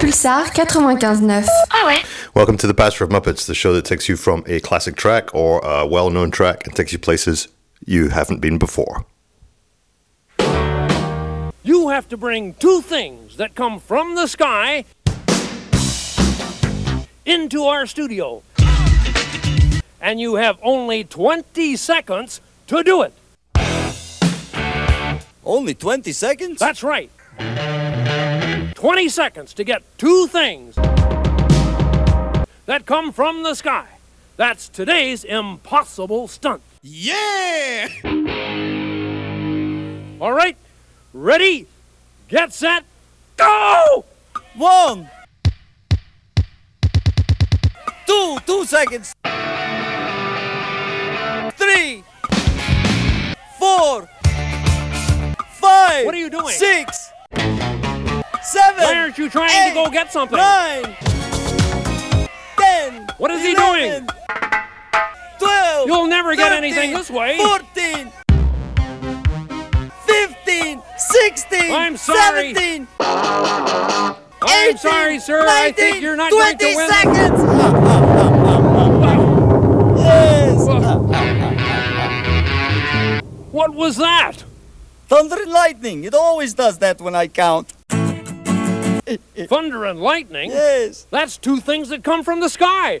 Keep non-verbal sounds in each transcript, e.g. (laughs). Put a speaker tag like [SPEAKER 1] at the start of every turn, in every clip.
[SPEAKER 1] Pulsar 95.9.
[SPEAKER 2] Ah ouais
[SPEAKER 3] Welcome to the Pastor of Muppets, the show that takes you from a classic track or a well known track and takes you places you haven't been before.
[SPEAKER 4] You have to bring two things that come from the sky into our studio. And you have only 20 seconds to do it.
[SPEAKER 5] Only 20 seconds?
[SPEAKER 4] That's right. 20 seconds to get two things that come from the sky. That's today's impossible stunt.
[SPEAKER 5] Yeah!
[SPEAKER 4] All right, ready, get set, go!
[SPEAKER 5] One! Two, two seconds! Three! Four! Five!
[SPEAKER 4] What are you doing?
[SPEAKER 5] Six! Seven!
[SPEAKER 4] Why aren't you trying
[SPEAKER 5] eight,
[SPEAKER 4] to go get something?
[SPEAKER 5] Nine! Ten!
[SPEAKER 4] What is he doing?
[SPEAKER 5] Twelve!
[SPEAKER 4] You'll never get anything this way.
[SPEAKER 5] Fourteen! Fifteen! Sixteen!
[SPEAKER 4] I'm sorry.
[SPEAKER 5] Seventeen!
[SPEAKER 4] I'm
[SPEAKER 5] 18,
[SPEAKER 4] sorry, sir. I think you're not going to
[SPEAKER 5] 20
[SPEAKER 4] win.
[SPEAKER 5] seconds! yes!
[SPEAKER 4] What was that?
[SPEAKER 5] Thunder and lightning. It always does that when I count. (laughs)
[SPEAKER 4] Thunder and lightning?
[SPEAKER 5] Yes.
[SPEAKER 4] That's two things that come from the sky.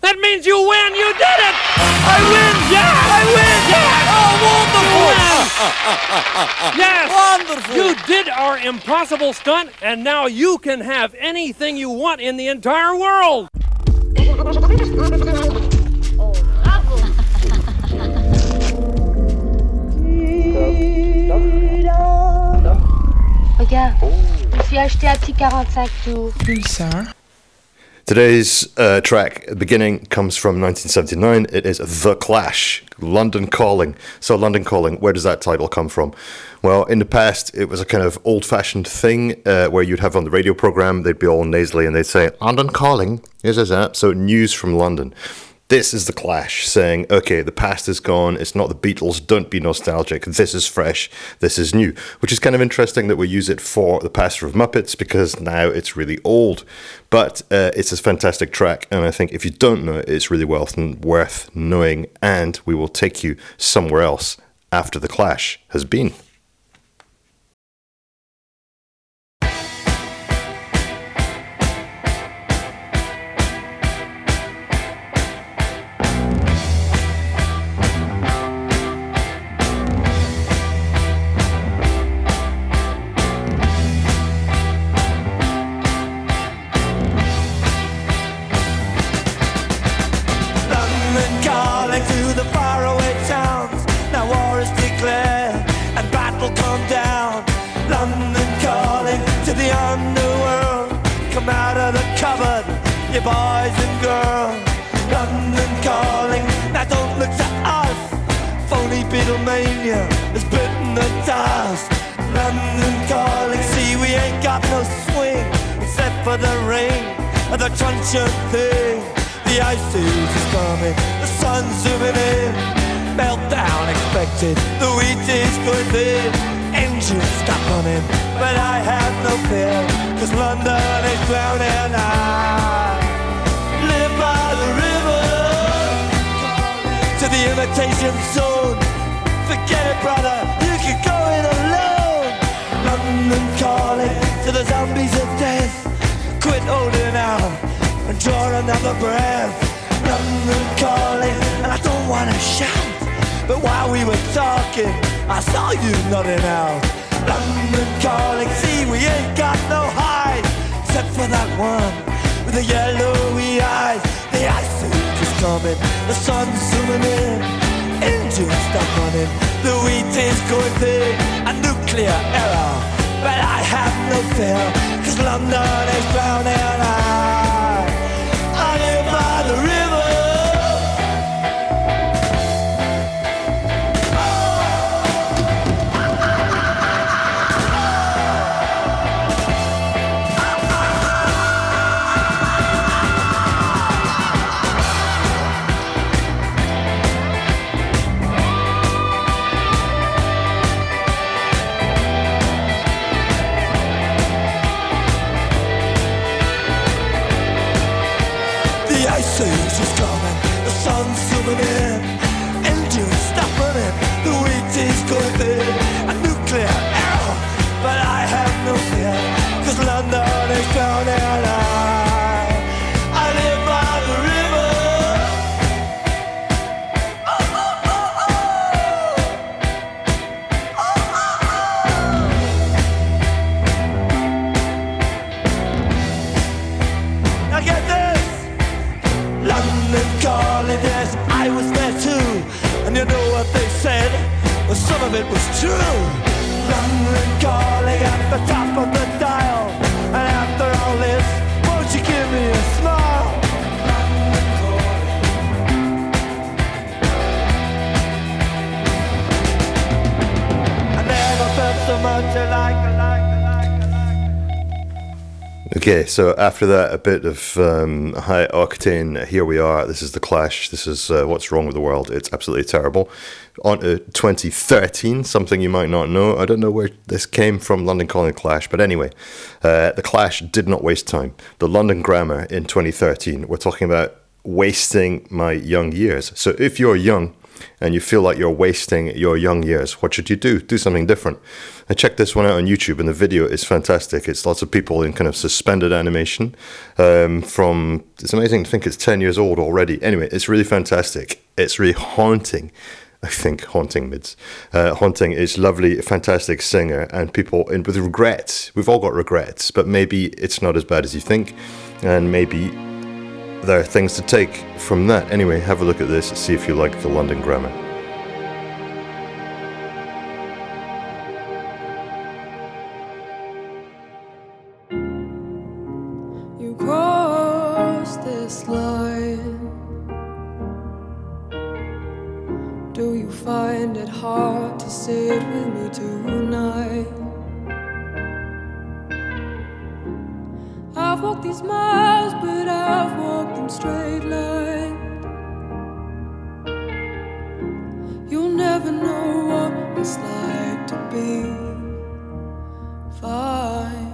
[SPEAKER 4] That means you win. You did it.
[SPEAKER 5] I win!
[SPEAKER 4] Yeah.
[SPEAKER 5] I win!
[SPEAKER 4] Yeah.
[SPEAKER 5] Oh, wonderful!
[SPEAKER 4] Yes.
[SPEAKER 5] Wonderful!
[SPEAKER 4] You did our impossible stunt, and now you can have anything you want in the entire world.
[SPEAKER 2] Je acheté un petit 45 tours.
[SPEAKER 6] Pulsar.
[SPEAKER 3] Today's uh, track beginning comes from 1979. It is The Clash, London Calling. So, London Calling, where does that title come from? Well, in the past, it was a kind of old fashioned thing uh, where you'd have on the radio program, they'd be all nasally and they'd say, London Calling, is is that? So, news from London. This is the Clash saying, okay, the past is gone. It's not the Beatles. Don't be nostalgic. This is fresh. This is new. Which is kind of interesting that we use it for the Pastor of Muppets because now it's really old. But uh, it's a fantastic track. And I think if you don't know it, it's really well worth knowing. And we will take you somewhere else after the Clash has been.
[SPEAKER 7] London is drowning. I live by the river to the imitation zone. Forget it, brother, you can go it alone. London calling to the zombies of death. Quit holding out and draw another breath. London calling, and I don't wanna shout. But while we were talking, I saw you nodding out. London calling, see we ain't got no hide, except for that one with the yellowy eyes. The ice age is coming, the sun's zooming in, engines stop running, the wheat is going thin, a nuclear error. But I have no fear, cause London is drowning. I, you know what they said? Well, some of it was true. London calling at the top of the dial. And after all this, won't you give me a smile? London calling. I never felt so much alike,
[SPEAKER 3] Okay, so after that, a bit of um, high octane. Here we are. This is the Clash. This is uh, what's wrong with the world. It's absolutely terrible. On to 2013, something you might not know. I don't know where this came from, London Calling Clash, but anyway, uh, the Clash did not waste time. The London Grammar in 2013. We're talking about wasting my young years. So if you're young and you feel like you're wasting your young years, what should you do? Do something different. I checked this one out on YouTube, and the video is fantastic. It's lots of people in kind of suspended animation um, from. It's amazing to think it's 10 years old already. Anyway, it's really fantastic. It's really haunting. I think haunting mids. Uh, haunting is lovely, fantastic singer, and people in, with regrets. We've all got regrets, but maybe it's not as bad as you think, and maybe there are things to take from that. Anyway, have a look at this, see if you like the London grammar.
[SPEAKER 1] You cross this line. Do you find it hard to sit with me tonight? I've walked these miles, but I've walked them straight line. You'll never know what it's like to be fine.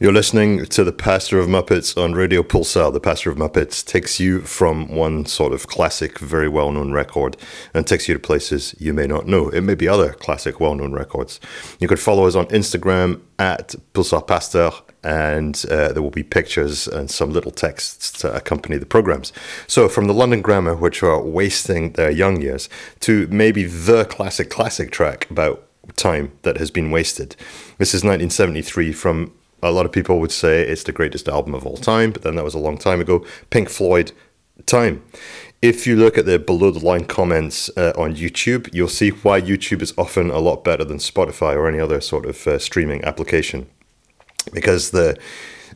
[SPEAKER 3] You're listening to the Pastor of Muppets on Radio Pulsar. The Pastor of Muppets takes you from one sort of classic, very well known record and takes you to places you may not know. It may be other classic, well known records. You could follow us on Instagram at Pulsar Pastor, and uh, there will be pictures and some little texts to accompany the programs. So, from the London Grammar, which are wasting their young years, to maybe the classic, classic track about time that has been wasted. This is 1973 from a lot of people would say it's the greatest album of all time, but then that was a long time ago. Pink Floyd, Time. If you look at the below the line comments uh, on YouTube, you'll see why YouTube is often a lot better than Spotify or any other sort of uh, streaming application, because the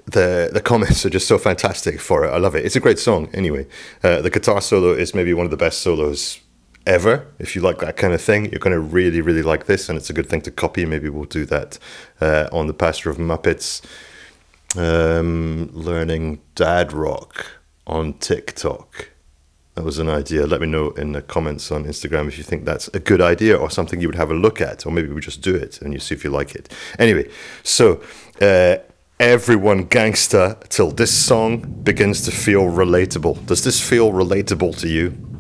[SPEAKER 3] the the comments (laughs) are just so fantastic for it. I love it. It's a great song. Anyway, uh, the guitar solo is maybe one of the best solos ever. If you like that kind of thing, you're going to really, really like this, and it's a good thing to copy. Maybe we'll do that uh, on the Pastor of Muppets. Um, learning dad rock on TikTok. That was an idea. Let me know in the comments on Instagram if you think that's a good idea or something you would have a look at, or maybe we just do it and you see if you like it. Anyway, so uh, everyone gangster till this song begins to feel relatable. Does this feel relatable to you?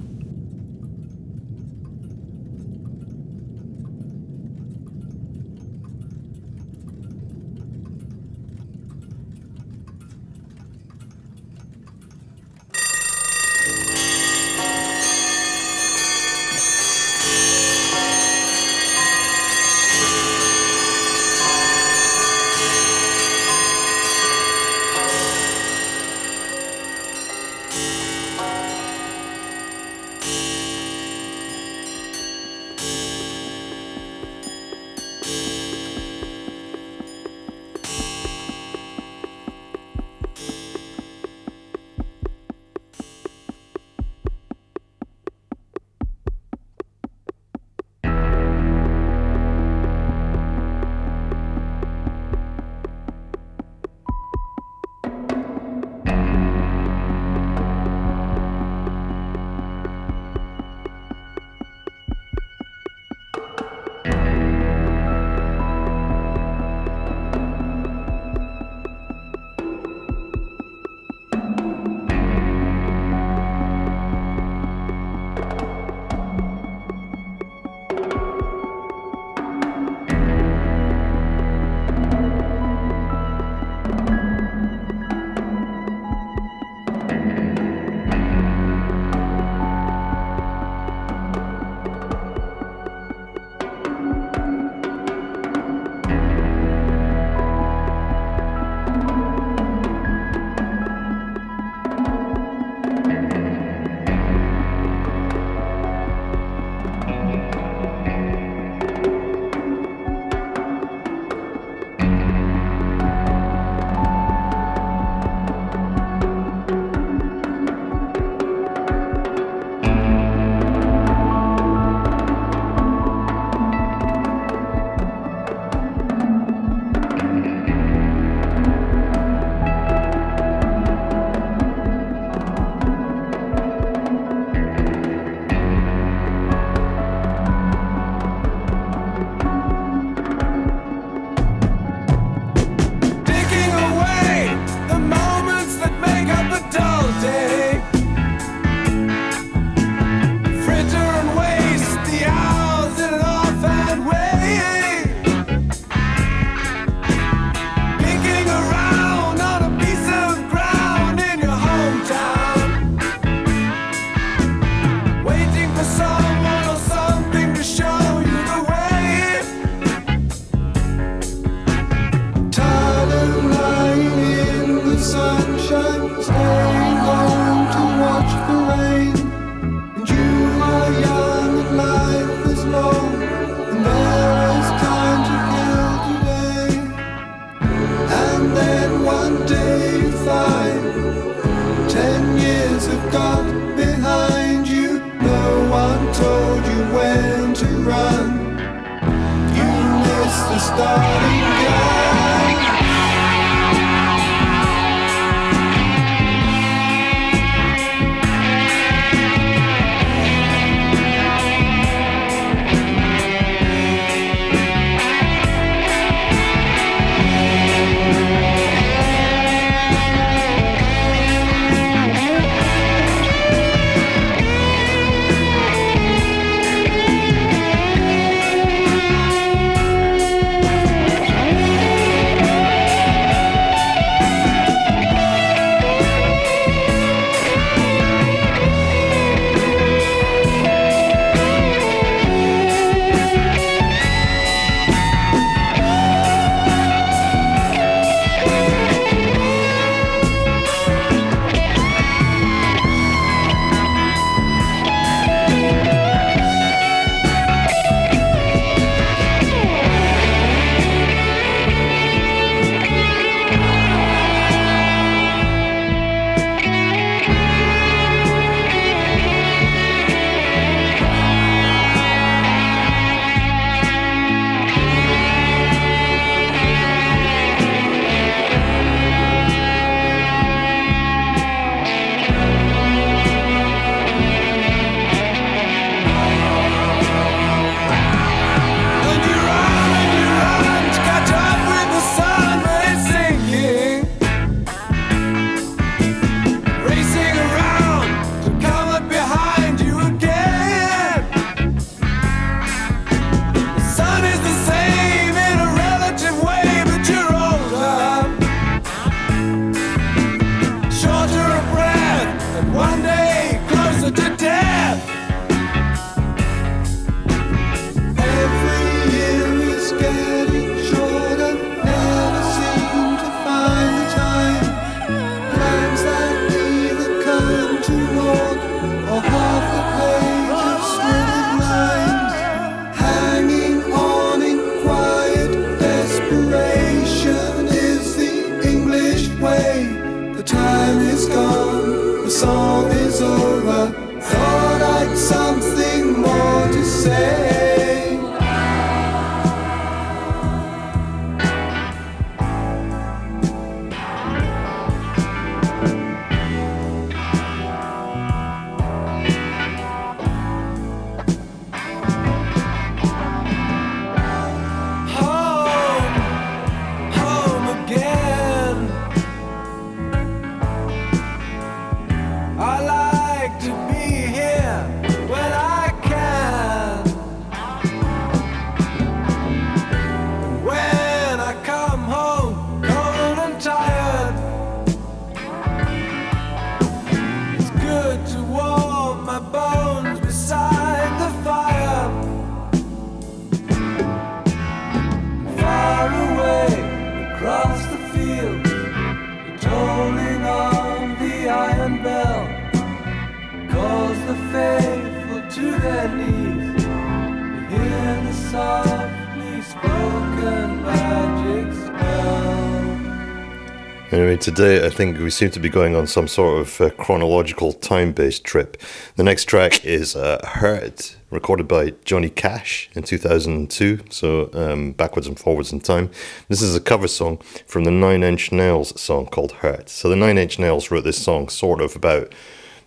[SPEAKER 3] Today I think we seem to be going on some sort of uh, chronological time based trip. The next track is uh, Hurt, recorded by Johnny Cash in 2002, so um, backwards and forwards in time. This is a cover song from the Nine Inch Nails song called Hurt. So the Nine Inch Nails wrote this song sort of about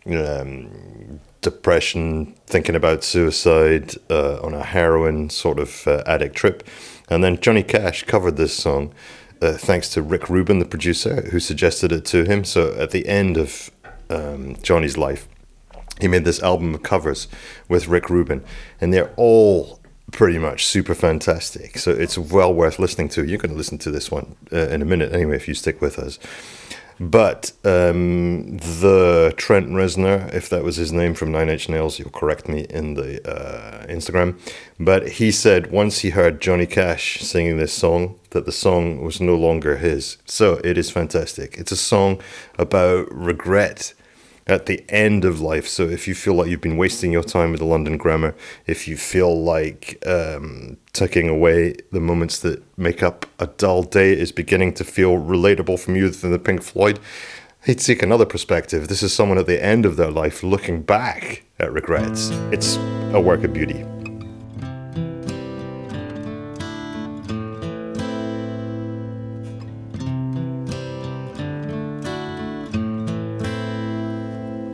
[SPEAKER 3] um, depression, thinking about suicide uh, on a heroin sort of uh, addict trip. And then Johnny Cash covered this song uh, thanks to Rick Rubin, the producer, who suggested it to him. So at the end of um, Johnny's life, he made this album of covers with Rick Rubin, and they're all pretty much super fantastic. So it's well worth listening to. You're going to listen to this one uh, in a minute anyway if you stick with us. But um, the Trent Reznor, if that was his name from Nine Inch Nails, you'll correct me in the uh, Instagram. But he said once he heard Johnny Cash singing this song, that the song was no longer his. So it is fantastic. It's a song about regret at the end of life. So if you feel like you've been wasting your time with the London Grammar, if you feel like um, tucking away the moments that make up a dull day is beginning to feel relatable from you than the Pink Floyd, he'd seek another perspective. This is someone at the end of their life looking back at regrets. It's a work of beauty.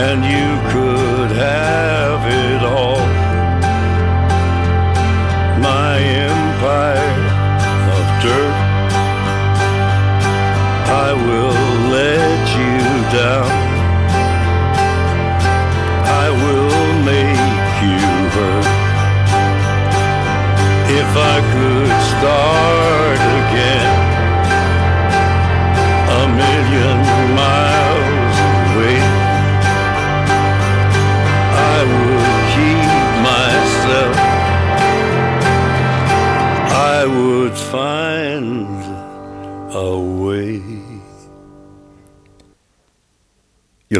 [SPEAKER 6] And you could have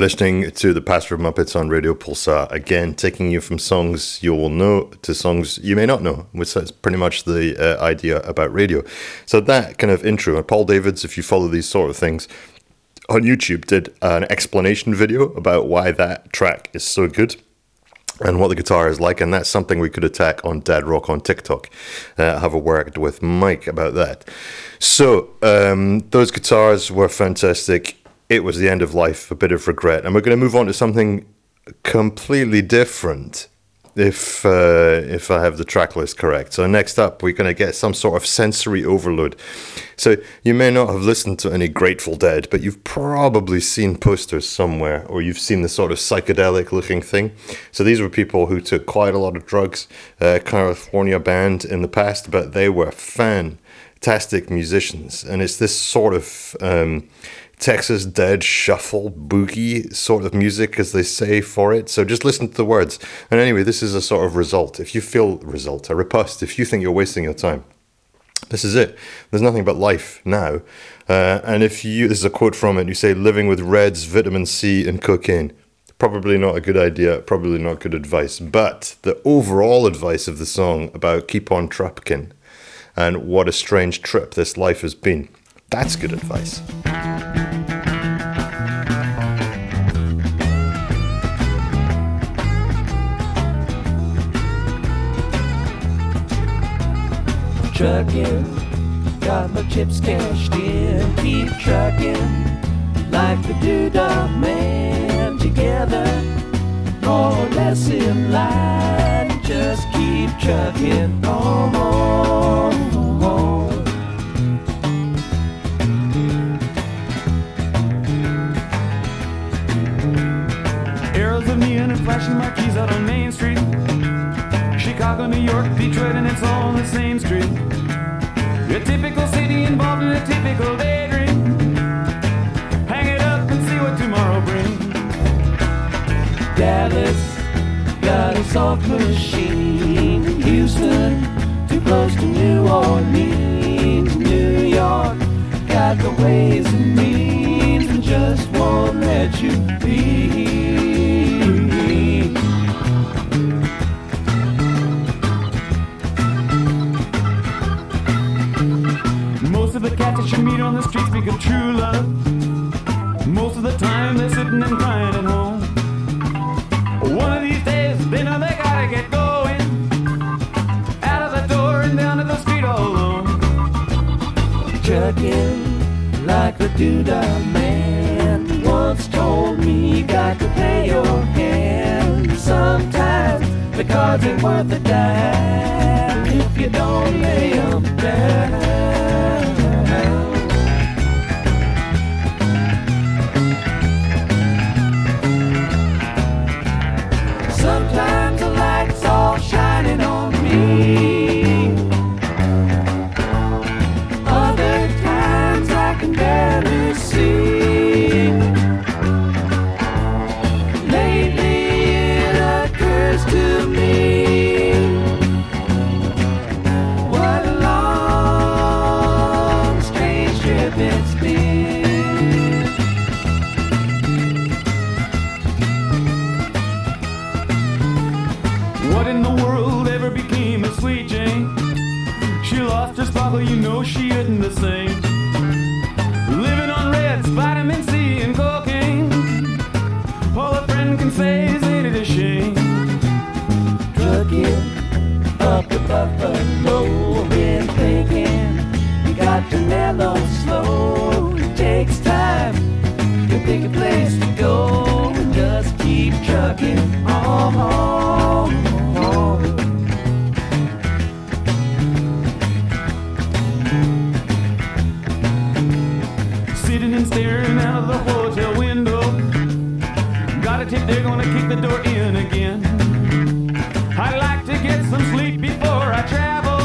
[SPEAKER 3] listening to the Pastor of Muppets on Radio Pulsar, again, taking you from songs you will know to songs you may not know, which is pretty much the uh, idea about radio. So, that kind of intro, and Paul Davids, if you follow these sort of things on YouTube, did an explanation video about why that track is so good and what the guitar is like, and that's something we could attack on Dad Rock on TikTok. Uh, have a worked with Mike about that. So um, those guitars were fantastic. It was the end of life, a bit of regret, and we're going to move on to something completely different. If uh, if I have the track list correct, so next up we're going to get some sort of sensory overload. So you may not have listened to any Grateful Dead, but you've probably seen posters somewhere, or you've seen the sort of psychedelic looking thing. So these were people who took quite a lot of drugs, uh, California band in the past, but they were fantastic musicians, and it's this sort of um, Texas Dead Shuffle Boogie sort of music, as they say for it. So just listen to the words. And anyway, this is a sort of result. If you feel result, a riposte, if you think you're wasting your time, this is it. There's nothing but life now. Uh, and if you, this is a quote from it, you say, living with reds, vitamin C, and cocaine. Probably not a good idea, probably not good advice. But the overall advice of the song about keep on trucking and what a strange trip this life has been, that's good advice.
[SPEAKER 7] Trucking. Got my chips cashed in. Keep trucking like the doodah man. Together, more or less in line. Just keep trucking on.
[SPEAKER 8] Arrows of neon and flashing marquees out on Main Street. Chicago, New York, Detroit, and it's all on the same street. A typical city involved in a typical daydream. Hang it up and see what tomorrow brings.
[SPEAKER 7] Dallas got a soft machine. Houston, too close to New Orleans. New York got the ways and means and just won't let you be.
[SPEAKER 8] The that you meet on the street speak of true love. Most of the time they're sitting and crying at home. One of these days they know they gotta get going. Out of the door and down to the street all alone.
[SPEAKER 7] Trucking like a doodah man once told me you got to play your hand. Sometimes the cards ain't worth a dime if you don't lay 'em down. Keep trucking on.
[SPEAKER 8] Sitting and staring out of the hotel window. Got a tip they're gonna kick the door in again. I'd like to get some sleep before I travel.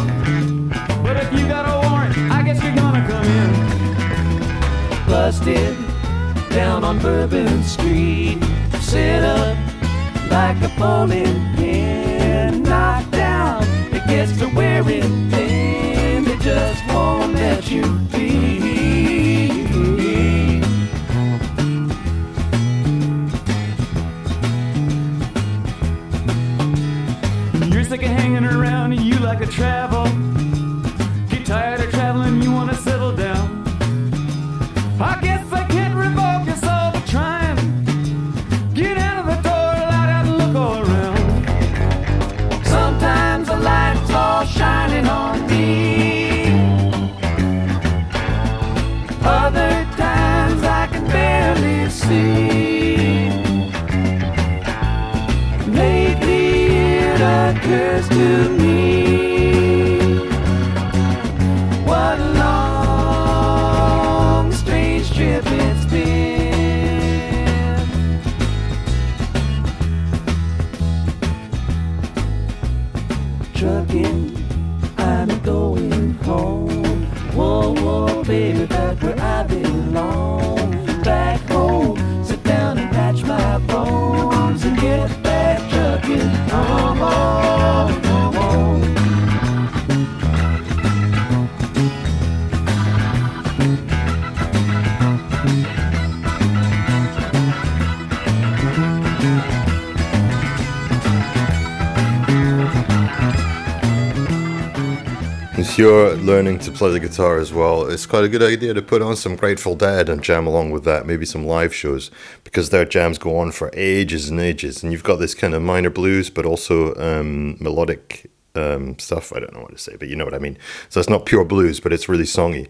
[SPEAKER 8] But if you got a warrant, I guess you're gonna come in.
[SPEAKER 7] busted down on Bourbon Street bowling pin knocked down. It gets to wearing thin, it just won't let you be.
[SPEAKER 8] You're sick of hanging around, you like a
[SPEAKER 3] trap. You're learning to play the guitar as well, it's quite a good idea to put on some Grateful Dead and jam along with that, maybe some live shows, because their jams go on for ages and ages. And you've got this kind of minor blues, but also um, melodic um, stuff. I don't know what to say, but you know what I mean. So it's not pure blues, but it's really songy.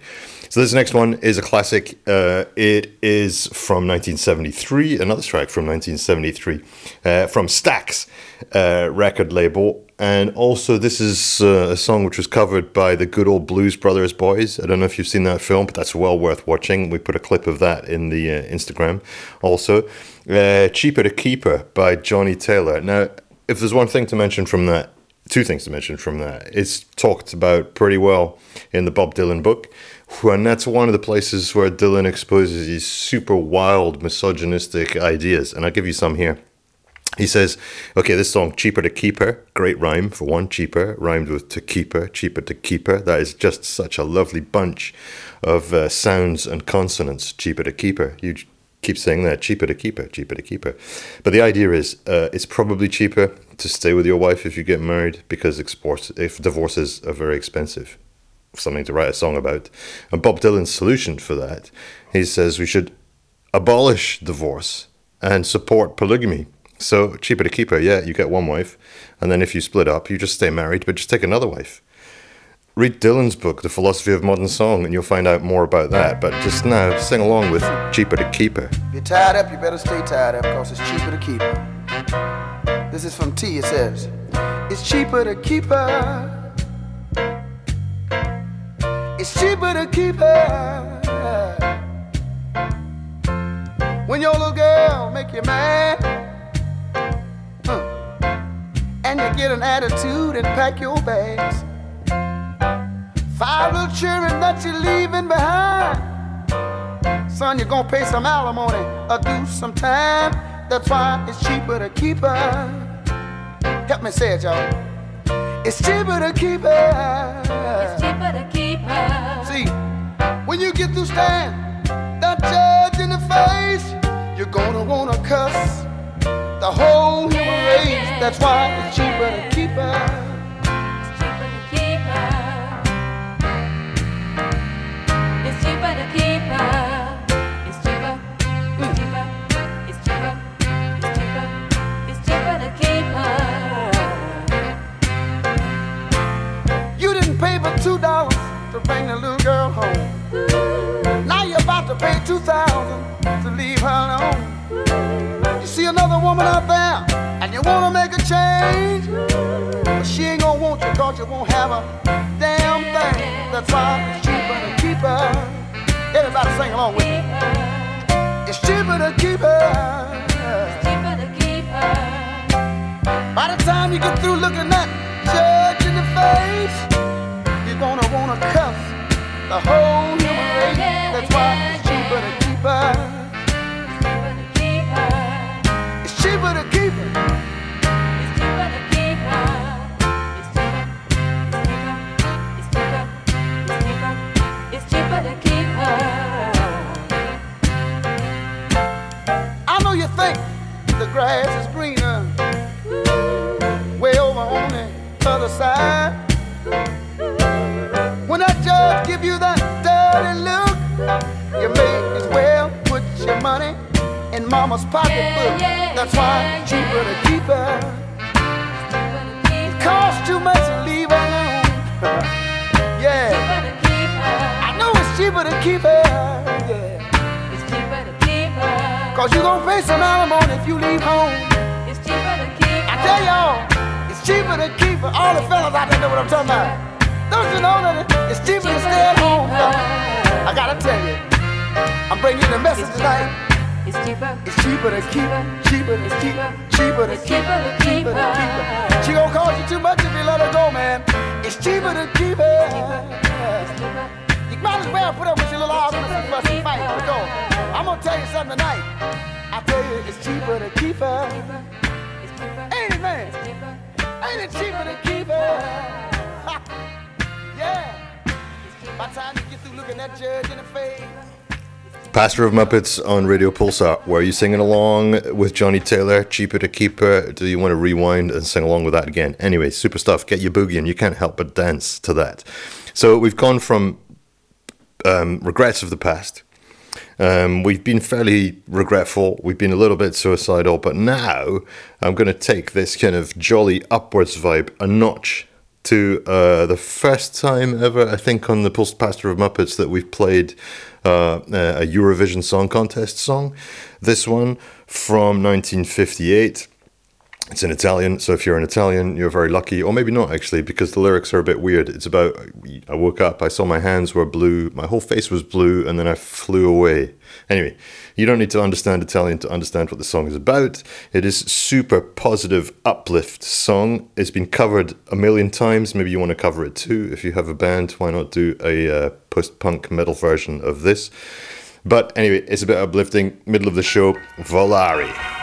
[SPEAKER 3] So this next one is a classic. Uh, it is from 1973, another track from 1973, uh, from Stax uh, record label. And also, this is uh, a song which was covered by the good old Blues Brothers boys. I don't know if you've seen that film, but that's well worth watching. We put a clip of that in the uh, Instagram. Also, uh, Cheaper to Keep Her by Johnnie Taylor. Now, if there's one thing to mention from that, two things to mention from that. It's talked about pretty well in the Bob Dylan book, and that's one of the places where Dylan exposes these super wild misogynistic ideas. And I'll give you some here. He says, okay, this song, Cheaper to Keep Her, great rhyme for one, cheaper, rhymed with to keep her, cheaper to keep her. That is just such a lovely bunch of uh, sounds and consonants, cheaper to keep her. You keep saying that, cheaper to keep her, cheaper to keep her. But the idea is, uh, it's probably cheaper to stay with your wife if you get married because export, if divorces are very expensive. Something to write a song about. And Bob Dylan's solution for that, he says we should abolish divorce and support polygamy. So cheaper to keep her, yeah, you get one wife, and then if you split up, you just stay married, but just take another wife. Read Dylan's book, The Philosophy of Modern Song, and you'll find out more about that. But just now, sing along with Cheaper to Keep Her.
[SPEAKER 9] If you're tied up, you better stay tied up because it's cheaper to keep her. This is from T. It says, It's cheaper to keep her. It's cheaper to keep her. When your little girl make you mad, huh, and you get an attitude and pack your bags. Five little children that you're leaving behind. Son, you're gonna pay some alimony or do some time. That's why it's cheaper to keep her. Help me say it, y'all. It's cheaper to keep her.
[SPEAKER 1] It's cheaper to keep her.
[SPEAKER 9] See, when you get through staring that judge in the face, you're gonna wanna cuss the whole human race. That's why it's cheaper to keep her. Bring the little girl home. Now you're about to pay two thousand to leave her alone. You see another woman out there and you wanna make a change. But she ain't gonna want you cause you won't have a damn thing. That's why it's cheaper to keep her. Everybody sing along with me. It's cheaper to keep her.
[SPEAKER 1] It's cheaper to keep her.
[SPEAKER 9] By the time you get through looking that judge in the face, you're gonna wanna cuff the whole human race. That's why it's cheaper to keep her.
[SPEAKER 1] Cheaper to keep her.
[SPEAKER 9] It's cheaper to keep her.
[SPEAKER 1] It's cheaper to keep her. It's cheaper. To keep her.
[SPEAKER 9] I know you think the grass is greener way over on the mama's pocketbook.
[SPEAKER 1] yeah,
[SPEAKER 9] That's why
[SPEAKER 1] yeah,
[SPEAKER 9] it's cheaper
[SPEAKER 1] yeah.
[SPEAKER 9] to keep her.
[SPEAKER 1] Cheaper
[SPEAKER 9] It costs too much to leave her alone. (laughs) yeah,
[SPEAKER 1] Cheaper to keep her.
[SPEAKER 9] I know it's cheaper to keep her. Yeah,
[SPEAKER 1] It's cheaper to keep her.
[SPEAKER 9] cause you gon' pay some alimony if you leave home.
[SPEAKER 1] It's cheaper to keep
[SPEAKER 9] I tell y'all, it's cheaper to keep her. All the fellas out there know what I'm talking about. Don't you know that it's cheaper to stay at home. I gotta tell you, I'm bringing you the message tonight.
[SPEAKER 1] It's cheaper.
[SPEAKER 9] It's cheaper to keep her, cheaper to keep her, cheaper to keep
[SPEAKER 1] cheaper
[SPEAKER 9] her,
[SPEAKER 1] to keep
[SPEAKER 9] cheaper to keep
[SPEAKER 1] her.
[SPEAKER 9] her. She gon' cost you too much if you let her go, man. It's cheaper to keep her. You might as well put up with your little arguments and fuss and fight. Because I'm gonna tell you something tonight. I tell you, it's cheaper to keep her. Ain't it, man? Ain't it cheaper to keep her? (laughs) (laughs) yeah. By the time you get through looking that judge in the face.
[SPEAKER 3] Pastor of Muppets on Radio Pulsar. Were you singing along with Johnnie Taylor? Cheaper to keep her. Do you want to rewind and sing along with that again? Anyway, super stuff. Get your boogie and you can't help but dance to that. So we've gone from um, regrets of the past. Um, we've been fairly regretful. We've been a little bit suicidal, but now I'm going to take this kind of jolly upwards vibe a notch to uh, the first time ever, I think, on the Pulse Pastor of Muppets that we've played uh, a Eurovision Song Contest song. This one from 1958. It's in Italian, so if you're an Italian, you're very lucky, or maybe not actually, because the lyrics are a bit weird. It's about I woke up, I saw my hands were blue, my whole face was blue, and then I flew away. Anyway, you don't need to understand Italian to understand what the song is about. It is super positive uplift song. It's been covered a million times. Maybe you want to cover it too. If you have a band, why not do a uh, post-punk metal version of this? But anyway, it's a bit uplifting. Middle of the show, Volare.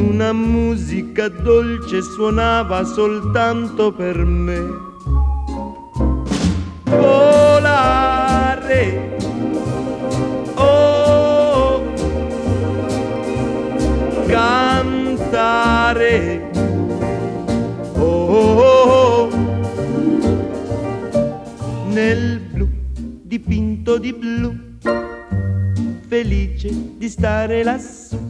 [SPEAKER 10] Una musica dolce suonava soltanto per me. Volare. Oh, cantare. Oh, oh, oh. nel blu dipinto di blu, felice di stare lassù.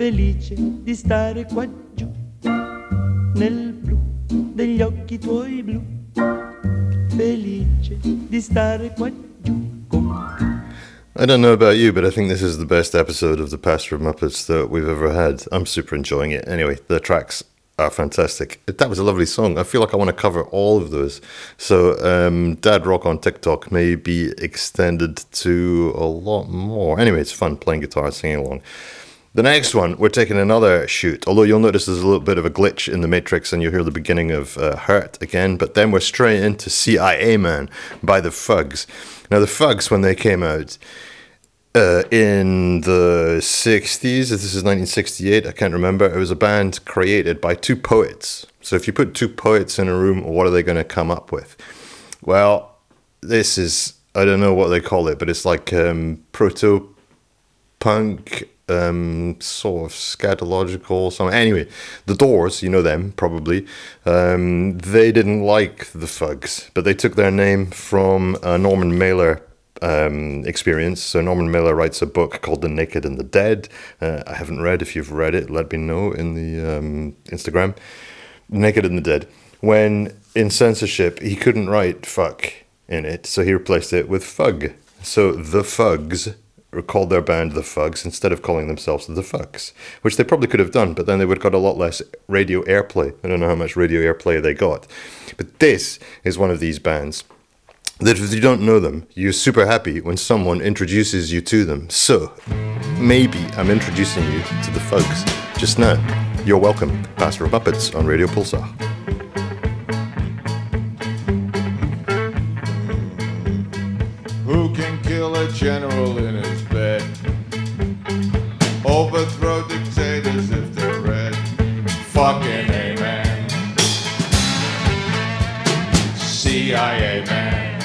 [SPEAKER 10] felice di stare qua giù, nel blu degli occhi tuoi blu, felice di stare qua giù con.
[SPEAKER 3] I don't know about you, but I think this is the best episode of the Pastor of Muppets that we've ever had. I'm super enjoying it. Anyway, the tracks are fantastic. That was a lovely song. I feel like I want to cover all of those. So, um, Dad Rock on TikTok may be extended to a lot more. Anyway, it's fun playing guitar singing along. The next one, we're taking another shoot. Although you'll notice there's a little bit of a glitch in the Matrix and you'll hear the beginning of uh, Hurt again, but then we're straight into CIA Man by the Fugs. Now, the Fugs, when they came out, uh, in the 60s, this is 1968, I can't remember. It was a band created by two poets. So if you put two poets in a room, what are they going to come up with? Well, this is, I don't know what they call it, but it's like um, proto punk, um, sort of scatological, something. Anyway, the Doors, you know them probably, um, they didn't like the Fugs, but they took their name from a Norman Mailer um, experience. So Norman Mailer writes a book called The Naked and the Dead. Uh, I haven't read. If you've read it, let me know in the um, Instagram. Naked and the Dead. When in censorship he couldn't write fuck in it, so he replaced it with fug. So the Fugs called their band the Fugs instead of calling themselves the Fucks, which they probably could have done, but then they would have got a lot less radio airplay. I don't know how much radio airplay they got. But this is one of these bands that if you don't know them, you're super happy when someone introduces you to them. So, maybe I'm introducing you to the Fugs just now. You're welcome, Pastor of Muppets on Radio Pulsar.
[SPEAKER 11] Who can kill a general in his? Overthrow dictators if they're red. Fucking amen. CIA man.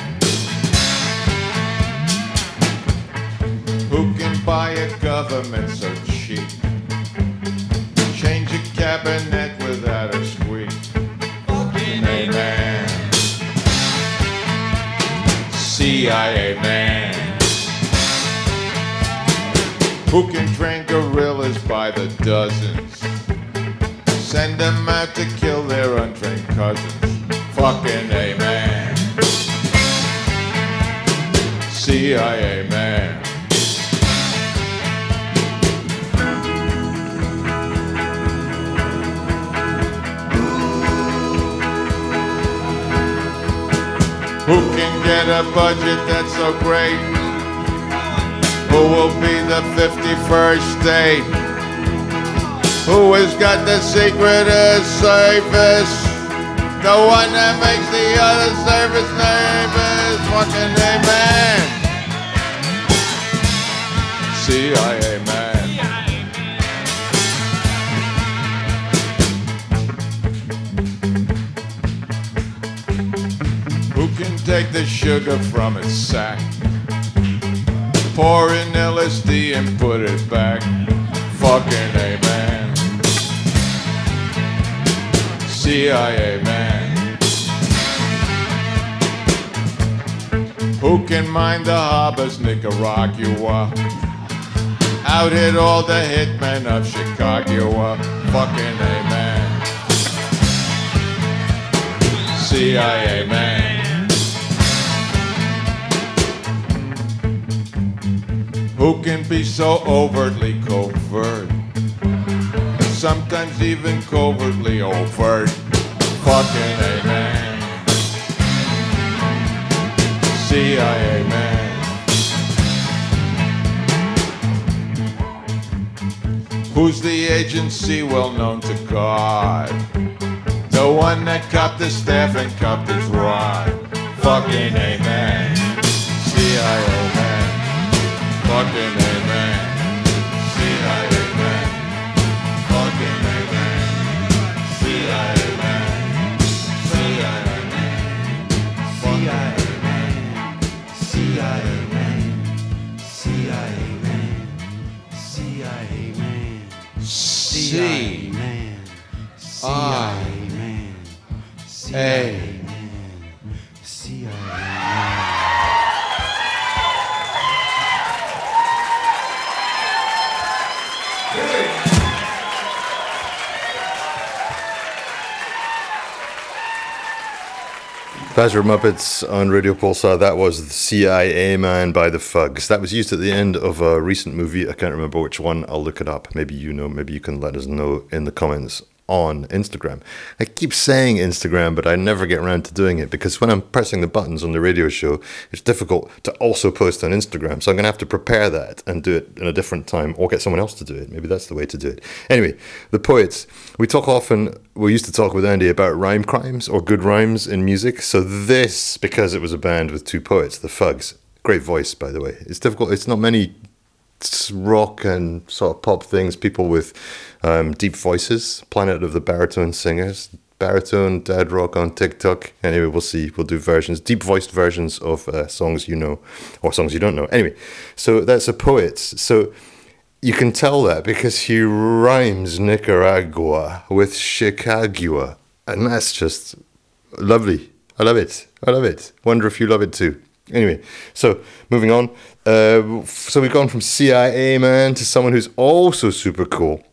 [SPEAKER 11] Who can buy a government so cheap? Change a cabinet without a squeak. Fucking amen. CIA man. Who can train guerrillas by the dozens? Send them out to kill their untrained cousins. Fucking amen. CIA man. Who can get a budget that's so great? Who will be the 51st state? Who has got the secret of service? The one that makes the other service nervous. Fucking amen. CIA man. Who can take the sugar from its sack? Pour in LSD and put it back. Fucking amen. CIA man. Who can mind the harbors, Nicaragua? Out hit all the hitmen of Chicago. Fucking amen. CIA Who can be so overtly covert? Sometimes even covertly overt. Fucking amen. CIA man. Who's the agency well known to God? The one that cupped the staff and cupped his rod. Fucking amen. CIA C I A man. C I A man. C I
[SPEAKER 10] man.
[SPEAKER 11] A.
[SPEAKER 3] Muppets on Radio Pulsar. That was the CIA Man by the Fugs. That was used at the end of a recent movie. I can't remember which one. I'll look it up. Maybe you know. Maybe you can let us know in the comments on Instagram. I keep saying Instagram, but I never get around to doing it because when I'm pressing the buttons on the radio show, it's difficult to also post on Instagram. So I'm going to have to prepare that and do it in a different time or get someone else to do it. Maybe that's the way to do it. Anyway, the poets. We talk often, we used to talk with Andy about rhyme crimes or good rhymes in music. So this, because it was a band with two poets, the Fugs, great voice, by the way. It's difficult, it's not many rock and sort of pop things, people with um, deep voices, Planet of the Baritone Singers, baritone dad rock on TikTok. Anyway, we'll see. We'll do versions, deep voiced versions of uh, songs you know or songs you don't know. Anyway, so that's a poet. So you can tell that because he rhymes Nicaragua with Chicago, and that's just lovely. I love it. I love it. Wonder if you love it too. Anyway, so moving on. Uh, so we've gone from CIA man to someone who's also super cool.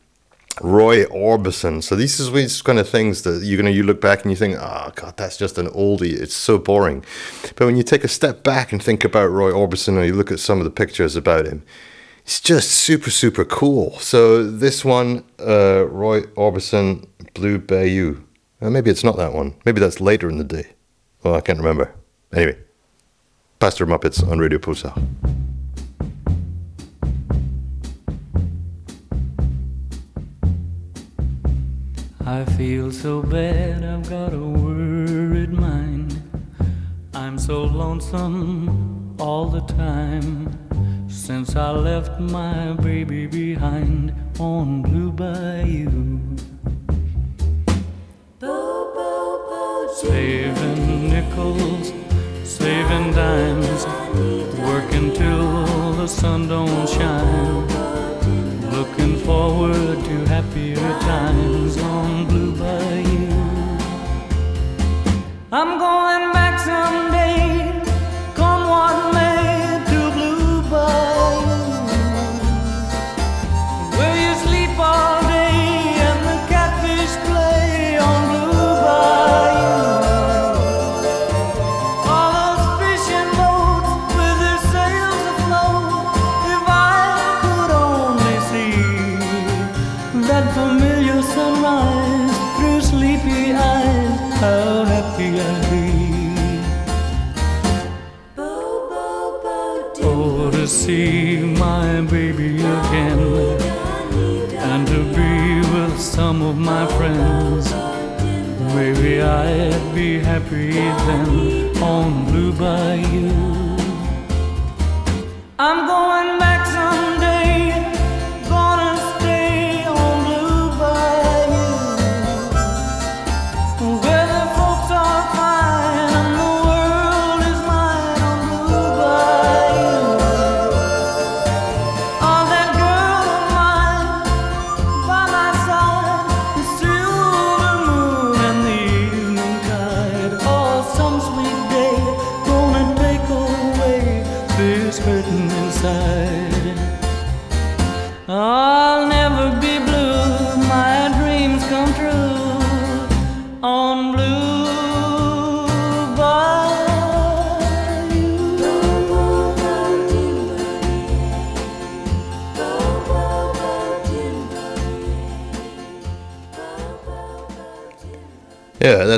[SPEAKER 3] Roy Orbison. So these is these kind of things that you're gonna you look back and you think, oh god, that's just an oldie. It's so boring. But when you take a step back and think about Roy Orbison, or you look at some of the pictures about him, it's just super super cool. So this one, uh, Roy Orbison, Blue Bayou. Uh, maybe it's not that one. Maybe that's later in the day. Well, I can't remember. Anyway, Pastor Muppets on Radio Pulsar.
[SPEAKER 8] I feel so bad, I've got a worried mind. I'm so lonesome all the time since I left my baby behind on Blue Bayou. Saving nickels, saving dimes, working till the sun don't shine. Looking forward to happier times on Blue Bayou. I'm going my friends. Maybe I'd be happy then on Blue Bayou. I'm going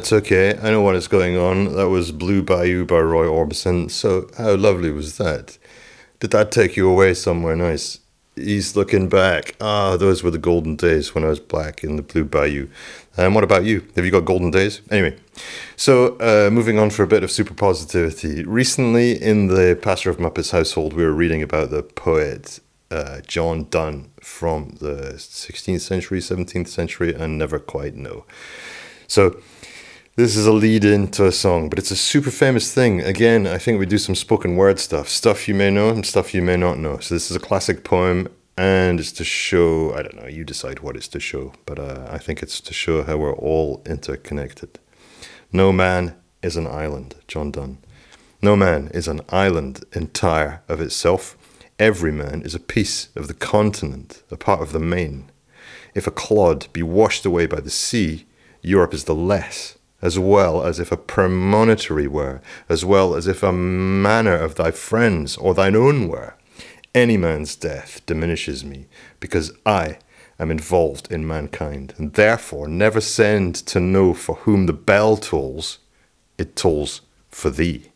[SPEAKER 3] that's okay. I know what is going on. That was Blue Bayou by Roy Orbison. So, how lovely was that? Did that take you away somewhere nice? He's looking back. Ah, those were the golden days when I was black in the Blue Bayou. And what about you? Have you got golden days? Anyway, so uh, moving on for a bit of super positivity. Recently, in the Pastor of Muppets household, we were reading about the poet uh, John Donne from the 16th century, 17th century, and never quite know. So this is a lead into a song, but it's a super famous thing. Again, I think we do some spoken word stuff, stuff you may know and stuff you may not know. So this is a classic poem and it's to show, I don't know, you decide what it's to show, but uh, I think it's to show how we're all interconnected. No man is an island, John Donne. No man is an island entire of itself. Every man is a piece of the continent, a part of the main. If a clod be washed away by the sea, Europe is the less, as well as if a premonitory were, as well as if a manor of thy friends or thine own were. Any man's death diminishes me, because I am involved in mankind, and therefore never send to know for whom the bell tolls, it tolls for thee.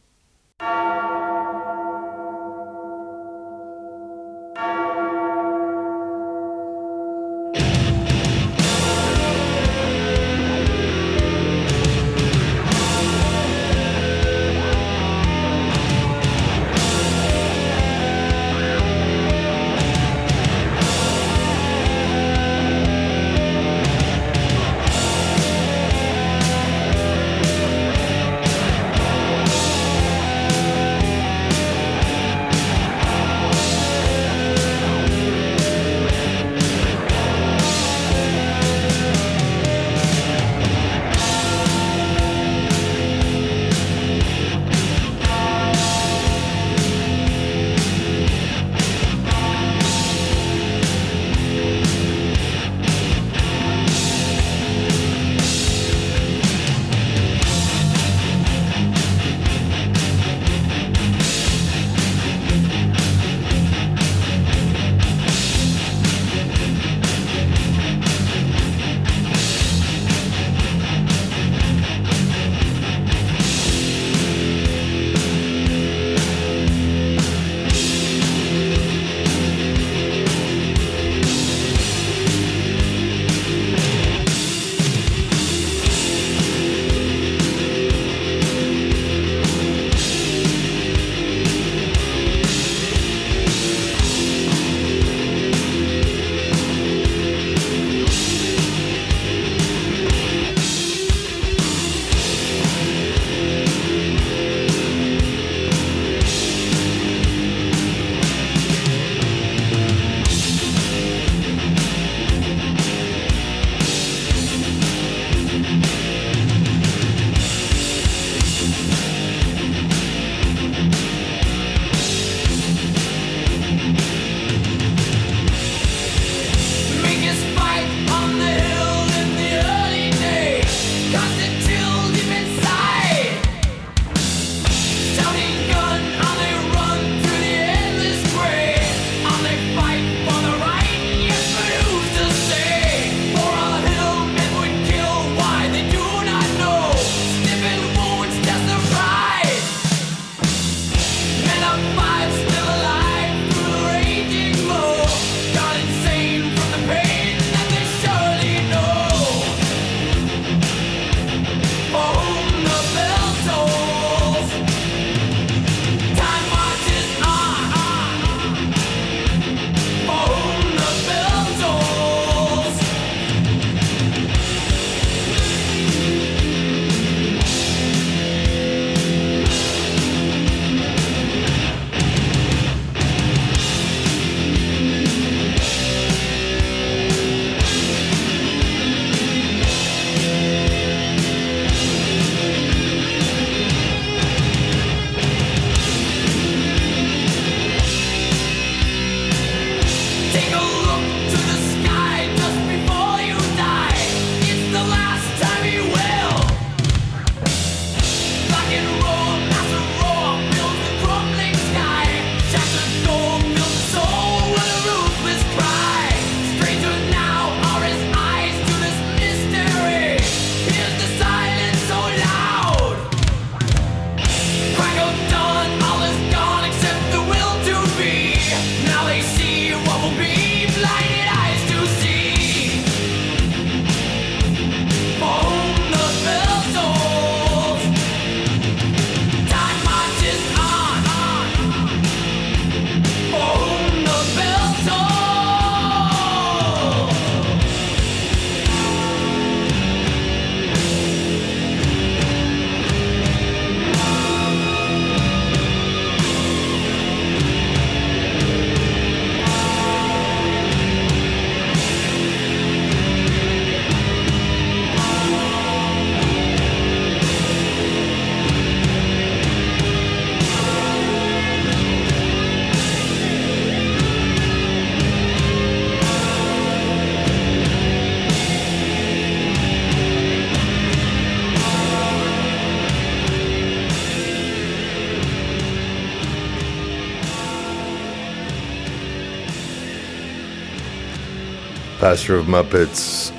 [SPEAKER 3] Pastor of Muppets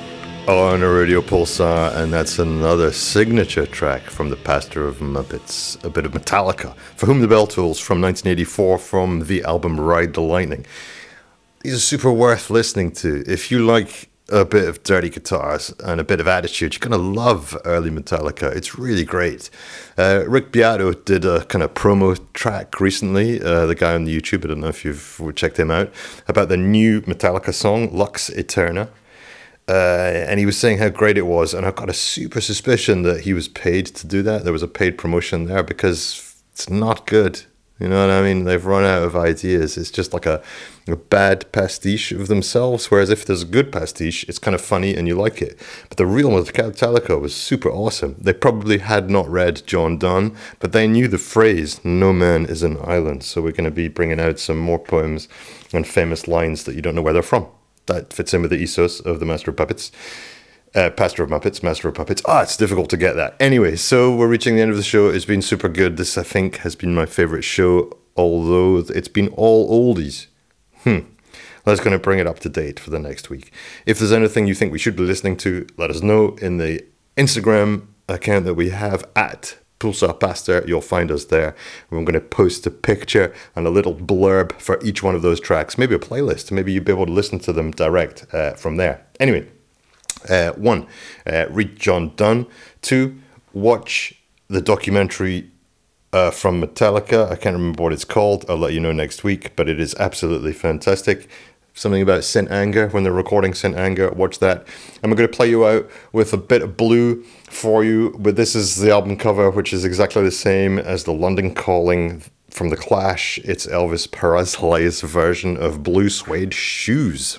[SPEAKER 3] on a Radio Pulsar, and that's another signature track from the Pastor of Muppets, a bit of Metallica, For Whom the Bell Tolls from 1984 from the album Ride the Lightning. These are super worth listening to. If you like a bit of dirty guitars and a bit of attitude, you're going to love early Metallica. It's really great. Uh, Rick Beato did a kind of promo track recently, uh, the guy on the YouTube, I don't know if you've checked him out, about the new Metallica song, Lux Æterna. Uh, and he was saying how great it was, and I've got a super suspicion that he was paid to do that. There was a paid promotion there because it's not good. You know what I mean? They've run out of ideas. It's just like a, a bad pastiche of themselves. Whereas if there's a good pastiche, it's kind of funny and you like it. But the real Metallica was super awesome. They probably had not read John Donne, but they knew the phrase "No man is an island." So we're going to be bringing out some more poems and famous lines that you don't know where they're from. That fits in with the ethos of the Master of Puppets. Uh, Pastor of Muppets, Master of Puppets. Ah, it's difficult to get that. Anyway, so we're reaching the end of the show. It's been super good. This, I think, has been my favorite show, although it's been all oldies. Hmm. That's going to bring it up to date for the next week. If there's anything you think we should be listening to, let us know in the Instagram account that we have at Pulsar Pastor. You'll find us there. We're going to post a picture and a little blurb for each one of those tracks, maybe a playlist. Maybe you'll be able to listen to them direct uh, from there. Anyway, uh, one, uh, read John Donne. Two, watch the documentary uh, from Metallica. I can't remember what it's called. I'll let you know next week, but it is absolutely fantastic. Something about Saint Anger when they're recording Saint Anger. Watch that. We're going to play you out with a bit of blue for you. But this is the album cover, which is exactly the same as the London Calling from The Clash. It's Elvis Presley's version of Blue Suede Shoes.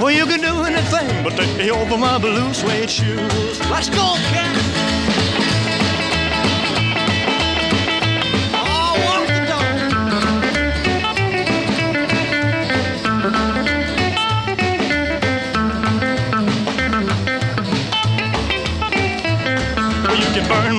[SPEAKER 12] Well, you can do anything but take me over my blue suede shoes. Let's go, cat.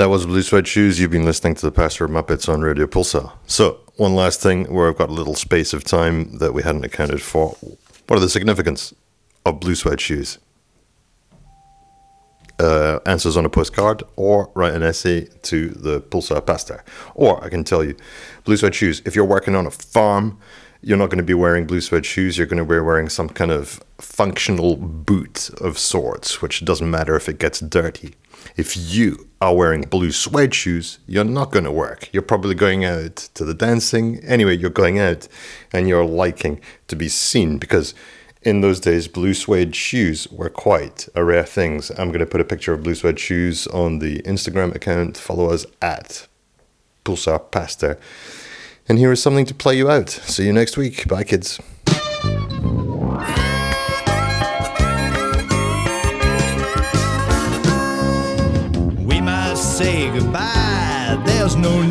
[SPEAKER 3] That was Blue Suede Shoes. You've been listening to the Pastor Muppets on Radio Pulsar. So, one last thing where I've got a little space of time that we hadn't accounted for. What are the significance of Blue Suede Shoes? Uh, answers on a postcard or write an essay to the Pulsar Pastor. Or I can tell you, Blue Suede Shoes, if you're working on a farm, you're not going to be wearing blue suede shoes. You're going to be wearing some kind of functional boot of sorts, which doesn't matter if it gets dirty. If you are wearing blue suede shoes, you're not going to work. You're probably going out to the dancing. Anyway, you're going out and you're liking to be seen because in those days, blue suede shoes were quite a rare thing. I'm going to put a picture of blue suede shoes on the Instagram account. Follow us at Pulsar Pastor. And here is something to play you out. See you next week. Bye, kids.
[SPEAKER 13] We must say goodbye. There's no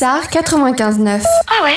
[SPEAKER 14] Pulsar 95.9.
[SPEAKER 2] Ah ouais